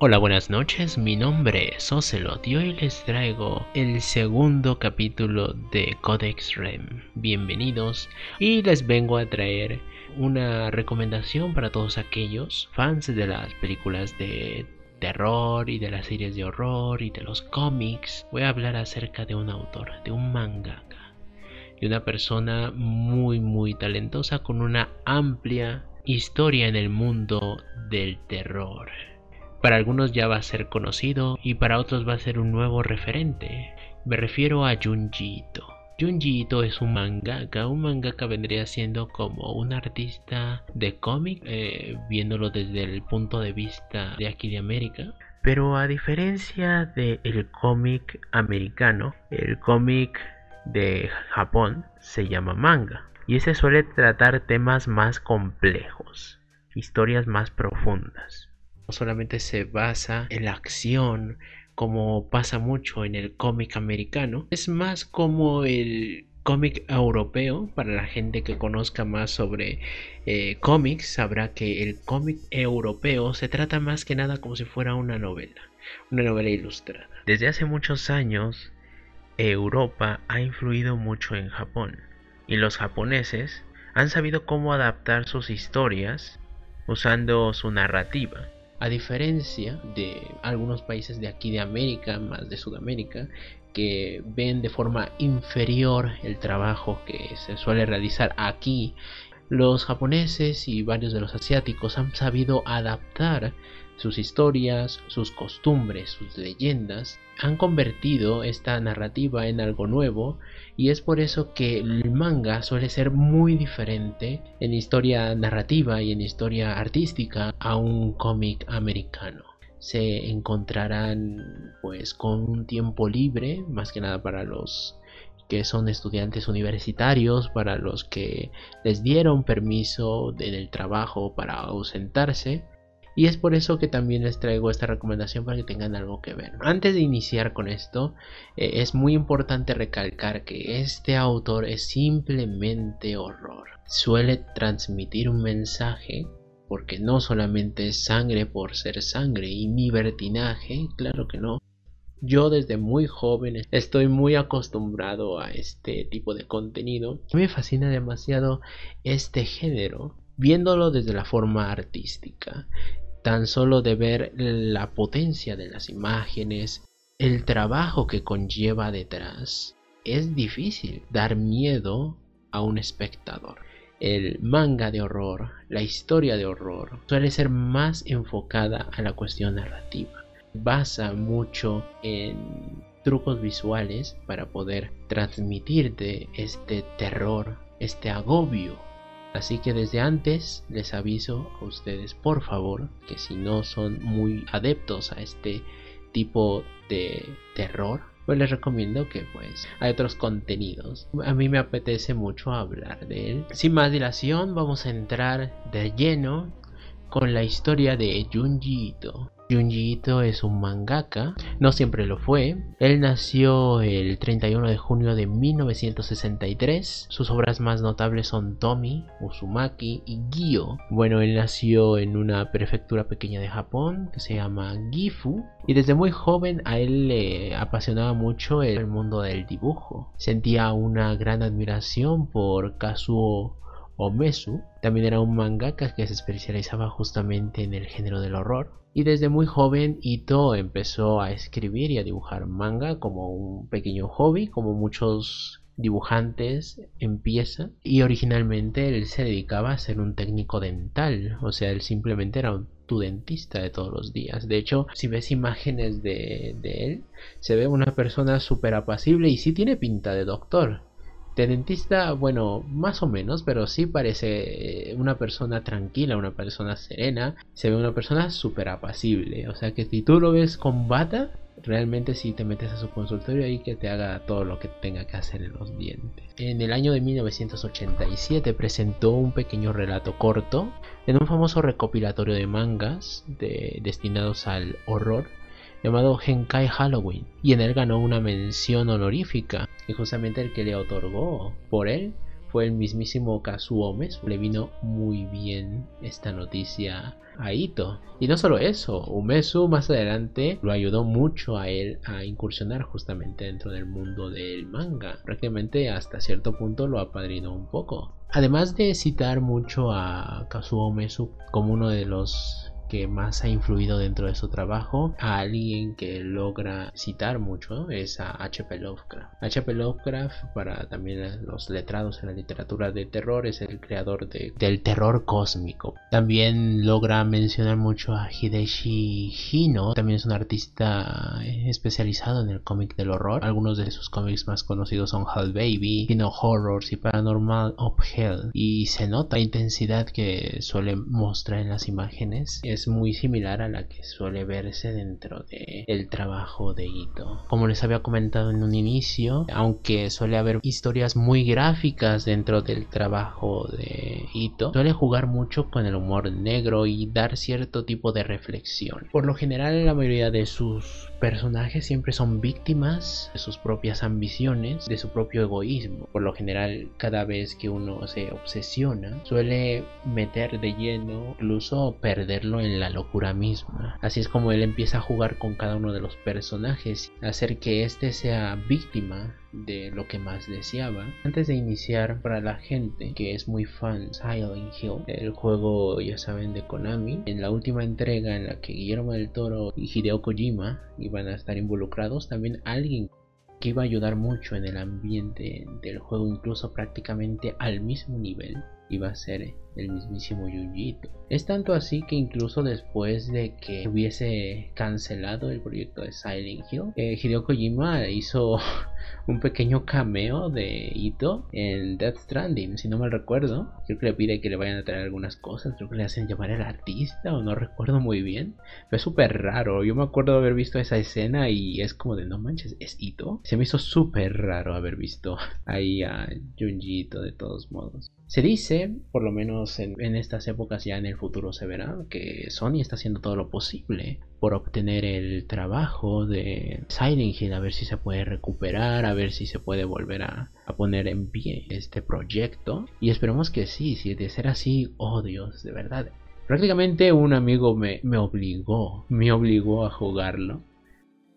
Hola, buenas noches, mi nombre es Ocelot y hoy les traigo el segundo capítulo de Codex Rem. Bienvenidos y les vengo a traer una recomendación para todos aquellos fans de las películas de terror y de las series de horror y de los cómics. Voy a hablar acerca de un autor, de un mangaka, de una persona muy muy talentosa con una amplia historia en el mundo del terror. Para algunos ya va a ser conocido y para otros va a ser un nuevo referente. Me refiero a Junji Ito. Junji Ito es un mangaka. Un mangaka vendría siendo como un artista de cómic, eh, viéndolo desde el punto de vista de aquí de América. Pero a diferencia del cómic americano, el cómic de Japón se llama manga. Y ese suele tratar temas más complejos, historias más profundas solamente se basa en la acción como pasa mucho en el cómic americano, es más como el cómic europeo, para la gente que conozca más sobre eh, cómics, sabrá que el cómic europeo se trata más que nada como si fuera una novela, una novela ilustrada. Desde hace muchos años, Europa ha influido mucho en Japón y los japoneses han sabido cómo adaptar sus historias usando su narrativa a diferencia de algunos países de aquí de América, más de Sudamérica, que ven de forma inferior el trabajo que se suele realizar aquí, los japoneses y varios de los asiáticos han sabido adaptar sus historias, sus costumbres, sus leyendas, han convertido esta narrativa en algo nuevo y es por eso que el manga suele ser muy diferente en historia narrativa y en historia artística a un cómic americano. Se encontrarán pues con un tiempo libre más que nada para los que son estudiantes universitarios, para los que les dieron permiso en el trabajo para ausentarse y es por eso que también les traigo esta recomendación para que tengan algo que ver. Antes de iniciar con esto, eh, es muy importante recalcar que este autor es simplemente horror. Suele transmitir un mensaje porque no solamente es sangre por ser sangre y libertinaje, claro que no. Yo desde muy joven estoy muy acostumbrado a este tipo de contenido. Me fascina demasiado este género, viéndolo desde la forma artística tan solo de ver la potencia de las imágenes, el trabajo que conlleva detrás, es difícil dar miedo a un espectador. El manga de horror, la historia de horror, suele ser más enfocada a la cuestión narrativa. Basa mucho en trucos visuales para poder transmitirte este terror, este agobio Así que desde antes les aviso a ustedes por favor que si no son muy adeptos a este tipo de terror, pues les recomiendo que pues hay otros contenidos. A mí me apetece mucho hablar de él. Sin más dilación, vamos a entrar de lleno con la historia de Junji Ito. Junji Ito es un mangaka, no siempre lo fue. Él nació el 31 de junio de 1963. Sus obras más notables son Tomi, Uzumaki y Gyo. Bueno, él nació en una prefectura pequeña de Japón que se llama Gifu. Y desde muy joven a él le apasionaba mucho el mundo del dibujo. Sentía una gran admiración por Kazuo Omesu. También era un mangaka que se especializaba justamente en el género del horror. Y desde muy joven Ito empezó a escribir y a dibujar manga como un pequeño hobby, como muchos dibujantes empieza y originalmente él se dedicaba a ser un técnico dental, o sea, él simplemente era un, tu dentista de todos los días. De hecho, si ves imágenes de, de él, se ve una persona súper apacible y sí tiene pinta de doctor. De dentista, bueno, más o menos, pero sí parece eh, una persona tranquila, una persona serena. Se ve una persona súper apacible. O sea que si tú lo ves con bata, realmente si te metes a su consultorio ahí que te haga todo lo que tenga que hacer en los dientes. En el año de 1987 presentó un pequeño relato corto en un famoso recopilatorio de mangas destinados al horror llamado Henkai Halloween y en él ganó una mención honorífica y justamente el que le otorgó por él fue el mismísimo Kazuo Umesu. Le vino muy bien esta noticia a Ito. Y no solo eso, Umesu más adelante lo ayudó mucho a él a incursionar justamente dentro del mundo del manga. Prácticamente hasta cierto punto lo apadrinó un poco. Además de citar mucho a Kazuo Umesu como uno de los que más ha influido dentro de su trabajo, a alguien que logra citar mucho es a H.P. Lovecraft. H.P. Lovecraft, para también los letrados en la literatura de terror, es el creador del terror cósmico. También logra mencionar mucho a Hideshi Hino, también es un artista especializado en el cómic del horror. Algunos de sus cómics más conocidos son Hell Baby, Hino Horrors y Paranormal of Hell. Y se nota la intensidad que suele mostrar en las imágenes es muy similar a la que suele verse dentro de el trabajo de Ito. Como les había comentado en un inicio, aunque suele haber historias muy gráficas dentro del trabajo de Ito, suele jugar mucho con el humor negro y dar cierto tipo de reflexión. Por lo general, la mayoría de sus personajes siempre son víctimas de sus propias ambiciones, de su propio egoísmo. Por lo general, cada vez que uno se obsesiona, suele meter de lleno, incluso perderlo en la locura misma. Así es como él empieza a jugar con cada uno de los personajes, hacer que éste sea víctima de lo que más deseaba. Antes de iniciar, para la gente que es muy fan Silent Hill, el juego ya saben de Konami, en la última entrega en la que Guillermo del Toro y Hideo Kojima iban a estar involucrados, también alguien que iba a ayudar mucho en el ambiente del juego, incluso prácticamente al mismo nivel, iba a ser el mismísimo Yujito. Es tanto así que incluso después de que hubiese cancelado el proyecto de Silent Hill, eh, Hideo Kojima hizo un pequeño cameo de Ito en Death Stranding, si no mal recuerdo. Creo que le pide que le vayan a traer algunas cosas, creo que le hacen llamar al artista o no recuerdo muy bien. Fue súper raro, yo me acuerdo de haber visto esa escena y es como de no manches, ¿es Ito? Se me hizo súper raro haber visto ahí a Junji Ito de todos modos. Se dice, por lo menos en, estas épocas ya en el futuro se verá, que Sony está haciendo todo lo posible por obtener el trabajo de Silent Hill, a ver si se puede recuperar, a ver si se puede volver a, poner en pie este proyecto. Y esperemos que sí, si de ser así, oh Dios, de verdad. Prácticamente un amigo me, me obligó, me obligó a jugarlo.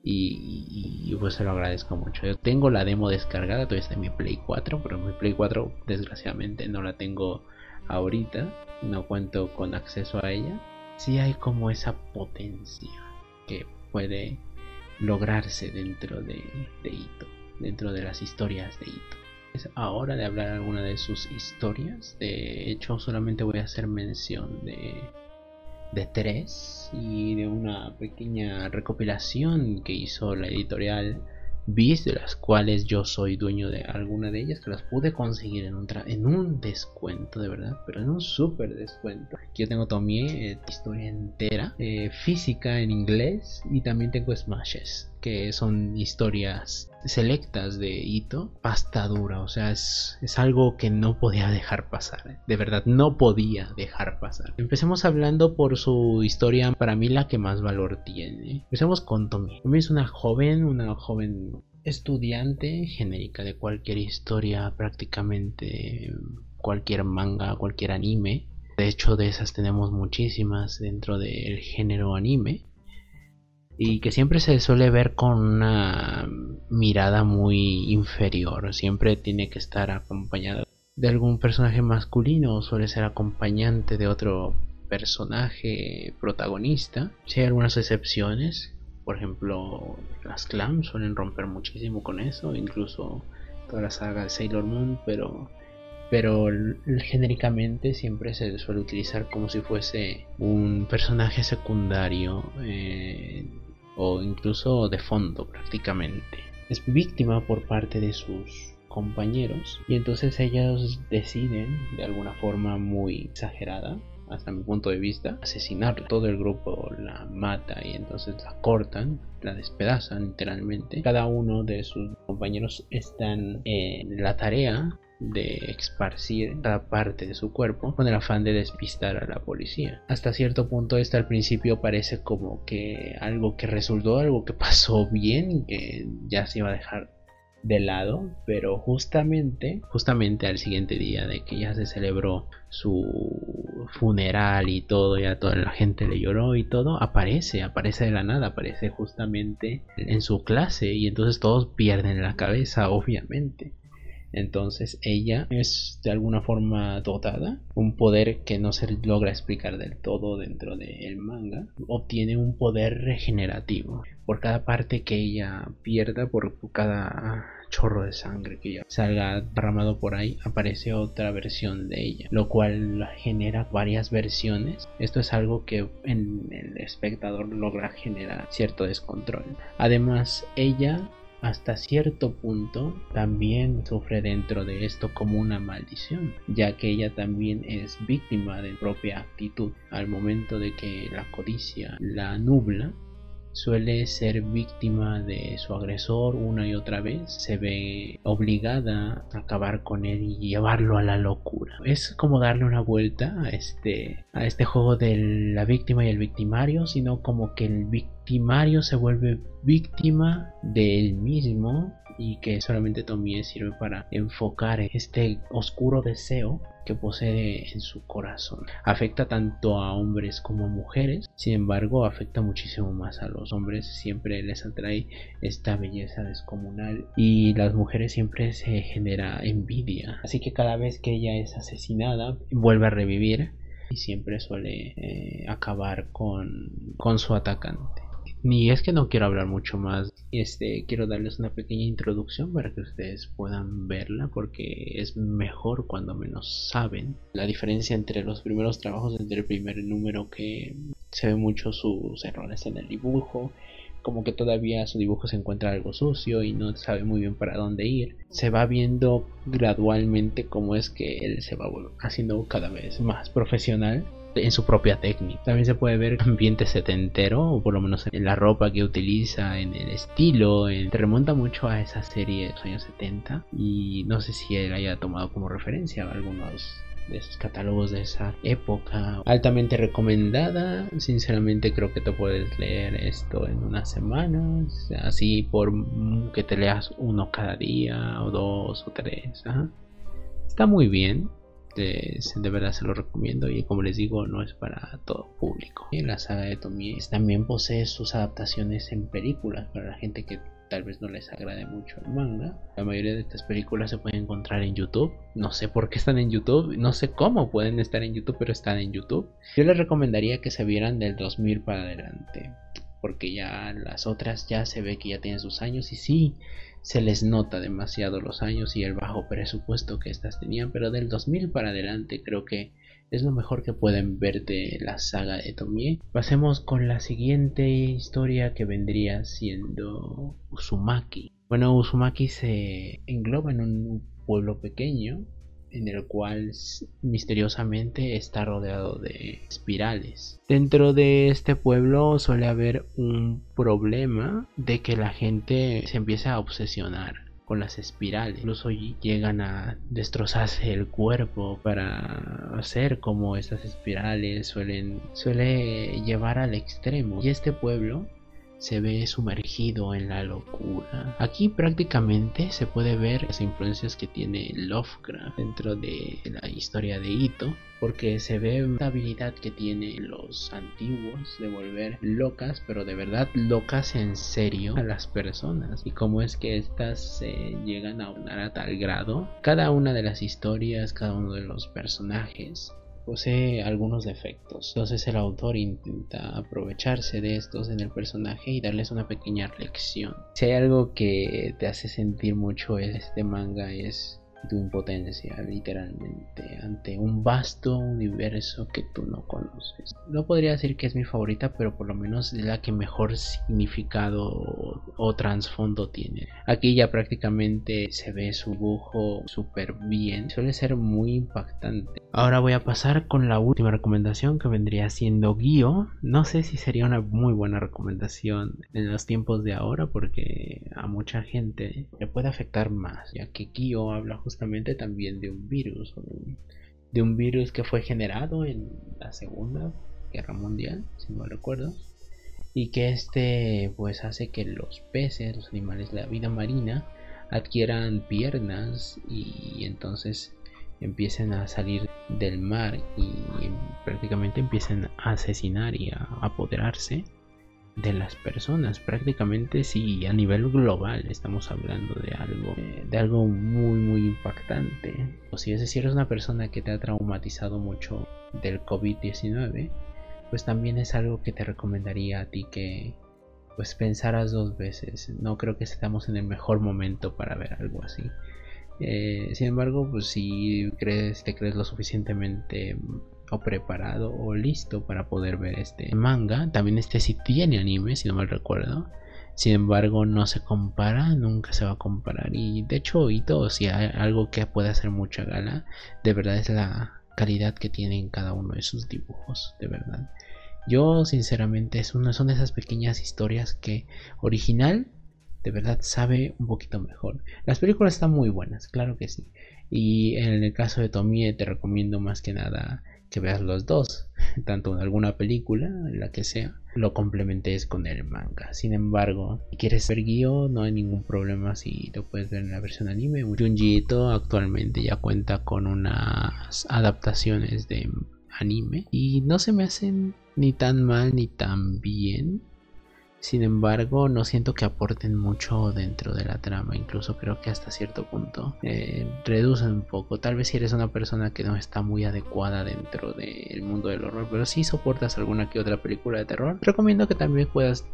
Y, pues se lo agradezco mucho. Yo tengo la demo descargada, todavía está en mi Play 4, pero mi Play 4 desgraciadamente no la tengo ahorita, no cuento con acceso a ella. Si hay como esa potencia que puede lograrse dentro de, de Ito, dentro de las historias de Ito. Es ahora de hablar alguna de sus historias. De hecho, solamente voy a hacer mención de de tres y de una pequeña recopilación que hizo la editorial Beast, de las cuales yo soy dueño de alguna de ellas, que las pude conseguir en un, en un descuento, de verdad, pero en un súper descuento. Aquí yo tengo también eh, historia entera, eh, física en inglés y también tengo smashes que son historias selectas de Ito, pasta dura, o sea, es, es, algo que no podía dejar pasar, de verdad, no podía dejar pasar. Empecemos hablando por su historia, para mí la que más valor tiene. Empecemos con Tommy. Tommy es una joven, una joven estudiante genérica de cualquier historia, prácticamente cualquier manga, cualquier anime. De hecho, de esas tenemos muchísimas dentro del género anime y que siempre se suele ver con una mirada muy inferior, siempre tiene que estar acompañado de algún personaje masculino o suele ser acompañante de otro personaje protagonista. Si hay algunas excepciones, por ejemplo, las clams suelen romper muchísimo con eso, incluso toda la saga de Sailor Moon, pero pero genéricamente siempre se suele utilizar como si fuese un personaje secundario eh, o incluso de fondo prácticamente. Es víctima por parte de sus compañeros y entonces ellos deciden de alguna forma muy exagerada hasta mi punto de vista, asesinarla. Todo el grupo la mata y entonces la cortan, la despedazan literalmente. Cada uno de sus compañeros están en la tarea de esparcir cada parte de su cuerpo con el afán de despistar a la policía. Hasta cierto punto esto al principio parece como que algo que resultó, algo que pasó bien, que ya se iba a dejar de lado, pero justamente, justamente al siguiente día de que ya se celebró su funeral y todo, ya toda la gente le lloró y todo, aparece, aparece de la nada, aparece justamente en su clase y entonces todos pierden la cabeza, obviamente. Entonces ella es de alguna forma dotada, un poder que no se logra explicar del todo dentro del manga, obtiene un poder regenerativo. Por cada parte que ella pierda, por cada chorro de sangre que ya salga derramado por ahí, aparece otra versión de ella, lo cual genera varias versiones. Esto es algo que en el espectador logra generar cierto descontrol. Además, ella hasta cierto punto también sufre dentro de esto como una maldición, ya que ella también es víctima de propia actitud. Al momento de que la codicia la nubla, suele ser víctima de su agresor una y otra vez, se ve obligada a acabar con él y llevarlo a la locura. Es como darle una vuelta a este, a este juego de la víctima y el victimario, sino como que el victimario se vuelve víctima de él mismo y que solamente Tomie sirve para enfocar este oscuro deseo que posee en su corazón. Afecta tanto a hombres como a mujeres, sin embargo afecta muchísimo más a los hombres, siempre les atrae esta belleza descomunal y las mujeres siempre se genera envidia. Así que cada vez que ella es asesinada, vuelve a revivir y siempre suele eh, acabar con, con su atacante. Ni es que no quiero hablar mucho más, este quiero darles una pequeña introducción para que ustedes puedan verla porque es mejor cuando menos saben la diferencia entre los primeros trabajos, entre el primer número que se ve mucho sus errores en el dibujo, como que todavía su dibujo se encuentra algo sucio y no sabe muy bien para dónde ir. Se va viendo gradualmente cómo es que él se va haciendo cada vez más profesional en su propia técnica. También se puede ver ambiente setentero, o por lo menos en la ropa que utiliza, en el estilo. En... Te remonta mucho a esa serie de los años 70 y no sé si él haya tomado como referencia algunos de esos catálogos de esa época. Altamente recomendada. Sinceramente creo que te puedes leer esto en unas semanas. Así por que te leas uno cada día o dos o tres. Está muy bien de, de, verdad se lo recomiendo y como les digo no es para todo público. La saga de Tomie también posee sus adaptaciones en películas para la gente que tal vez no les agrade mucho el manga. La mayoría de estas películas se pueden encontrar en YouTube. No sé por qué están en YouTube, no sé cómo pueden estar en YouTube, pero están en YouTube. Yo les recomendaría que se vieran del 2000 para adelante, porque ya las otras ya se ve que ya tienen sus años y sí, se les nota demasiado los años y el bajo presupuesto que estas tenían, pero del 2000 para adelante creo que es lo mejor que pueden ver de la saga de Tomie. Pasemos con la siguiente historia que vendría siendo Uzumaki. Bueno, Uzumaki se engloba en un pueblo pequeño en el cual misteriosamente está rodeado de espirales. Dentro de este pueblo suele haber un problema de que la gente se empieza a obsesionar con las espirales. Incluso llegan a destrozarse el cuerpo para hacer como estas espirales suelen suele llevar al extremo. Y este pueblo se ve sumergido en la locura. Aquí prácticamente se puede ver las influencias que tiene Lovecraft dentro de la historia de Ito, porque se ve la habilidad que tienen los antiguos de volver locas, pero de verdad locas en serio a las personas y cómo es que estas se llegan a unar a tal grado. Cada una de las historias, cada uno de los personajes posee algunos defectos. Entonces el autor intenta aprovecharse de estos en el personaje y darles una pequeña lección. Si hay algo que te hace sentir mucho este manga es tu impotencia literalmente ante un vasto universo que tú no conoces. No podría decir que es mi favorita, pero por lo menos es la que mejor significado o, trasfondo tiene. Aquí ya prácticamente se ve su dibujo súper bien, suele ser muy impactante. Ahora voy a pasar con la última recomendación que vendría siendo Guio. No sé si sería una muy buena recomendación en los tiempos de ahora porque a mucha gente le puede afectar más, ya que Guio habla justamente también de un virus, de un virus que fue generado en la Segunda Guerra Mundial, si no recuerdo, y que este pues hace que los peces, los animales de la vida marina, adquieran piernas y entonces empiecen a salir del mar y prácticamente empiecen a asesinar y a apoderarse de las personas. Prácticamente si a nivel global estamos hablando de algo eh, de algo muy muy impactante. O si es decir es una persona que te ha traumatizado mucho del COVID-19 pues también es algo que te recomendaría a ti que pues pensaras dos veces. No creo que estamos en el mejor momento para ver algo así. Eh, sin embargo pues si crees te crees lo suficientemente o preparado o listo para poder ver este manga. También este sí tiene anime, si no mal recuerdo. Sin embargo, no se compara, nunca se va a comparar. Y de hecho, Ito, si hay algo que puede hacer mucha gala, de verdad es la calidad que tiene en cada uno de sus dibujos, de verdad. Yo, sinceramente, es una, son esas pequeñas historias que original, de verdad, sabe un poquito mejor. Las películas están muy buenas, claro que sí. Y en el caso de Tomie, te recomiendo más que nada que veas los dos, tanto en alguna película, en la que sea, lo complementes con el manga. Sin embargo, si quieres ver guion, no hay ningún problema si lo puedes ver en la versión anime. Junji actualmente ya cuenta con unas adaptaciones de anime y no se me hacen ni tan mal ni tan bien. Sin embargo, no siento que aporten mucho dentro de la trama. Incluso creo que hasta cierto punto eh, reducen un poco. Tal vez si eres una persona que no está muy adecuada dentro del mundo del horror, pero si soportas alguna que otra película de terror, recomiendo que también puedas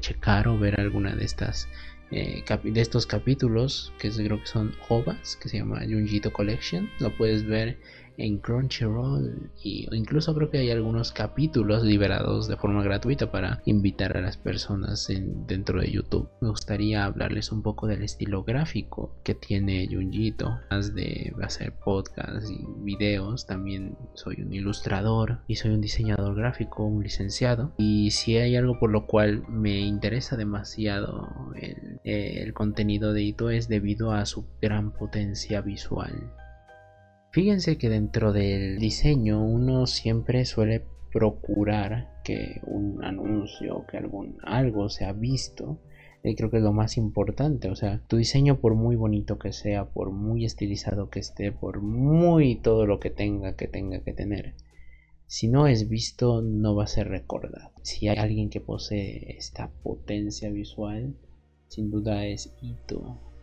checar o ver alguna de estas eh, de estos capítulos que creo que son ovas que se llama Junjito Collection lo puedes ver en Crunchyroll y incluso creo que hay algunos capítulos liberados de forma gratuita para invitar a las personas en, dentro de YouTube. Me gustaría hablarles un poco del estilo gráfico que tiene Junjito, más de hacer podcasts y videos, también soy un ilustrador y soy un diseñador gráfico, un licenciado. Y si hay algo por lo cual me interesa demasiado el contenido de Ito es debido a su gran potencia visual Fíjense que dentro del diseño uno siempre suele procurar que un anuncio, que algún algo sea visto. Y creo que es lo más importante. O sea, tu diseño por muy bonito que sea, por muy estilizado que esté, por muy todo lo que tenga que tenga que tener. Si no es visto, no va a ser recordado. Si hay alguien que posee esta potencia visual, sin duda es Ito.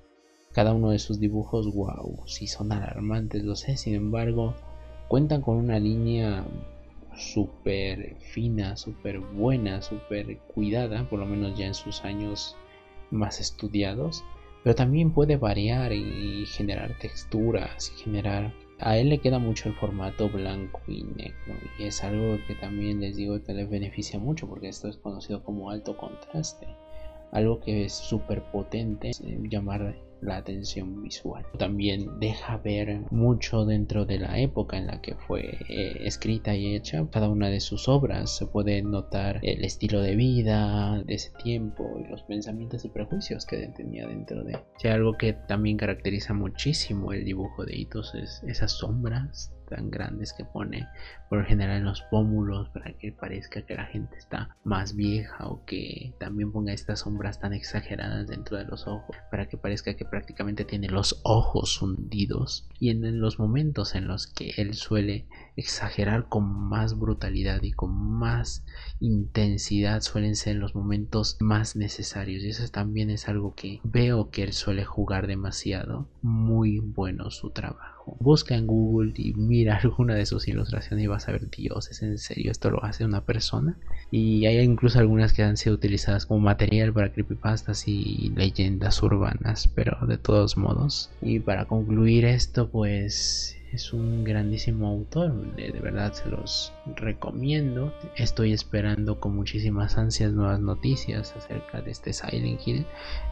Cada uno de sus dibujos, wow, si son alarmantes, lo sé, sin embargo, cuentan con una línea súper fina, súper buena, súper cuidada, por lo menos ya en sus años más estudiados, pero también puede variar y generar texturas generar... A él le queda mucho el formato blanco y negro y es algo que también les digo que le beneficia mucho porque esto es conocido como alto contraste, algo que es súper potente, llamar la atención visual. También deja ver mucho dentro de la época en la que fue eh, escrita y hecha cada una de sus obras. Se puede notar el estilo de vida de ese tiempo y los pensamientos y prejuicios que tenía dentro de. Si algo que también caracteriza muchísimo el dibujo de Hitos es esas sombras tan grandes que pone por general en los pómulos para que parezca que la gente está más vieja o que también ponga estas sombras tan exageradas dentro de los ojos para que parezca que prácticamente tiene los ojos hundidos. Y en los momentos en los que él suele exagerar con más brutalidad y con más intensidad suelen ser los momentos más necesarios. Y eso también es algo que veo que él suele jugar demasiado. Muy bueno su trabajo busca en google y mira alguna de sus ilustraciones y vas a ver dios es en serio esto lo hace una persona y hay incluso algunas que han sido utilizadas como material para creepypastas y leyendas urbanas pero de todos modos y para concluir esto pues es un grandísimo autor, de, verdad se los recomiendo. Estoy esperando con muchísimas ansias nuevas noticias acerca de este Silent Hill.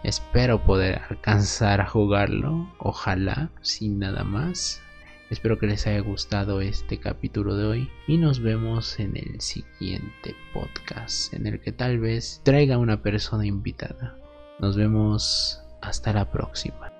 Espero poder alcanzar a jugarlo, ojalá, sin nada más. Espero que les haya gustado este capítulo de hoy y nos vemos en el siguiente podcast en el que tal vez traiga una persona invitada. Nos vemos hasta la próxima.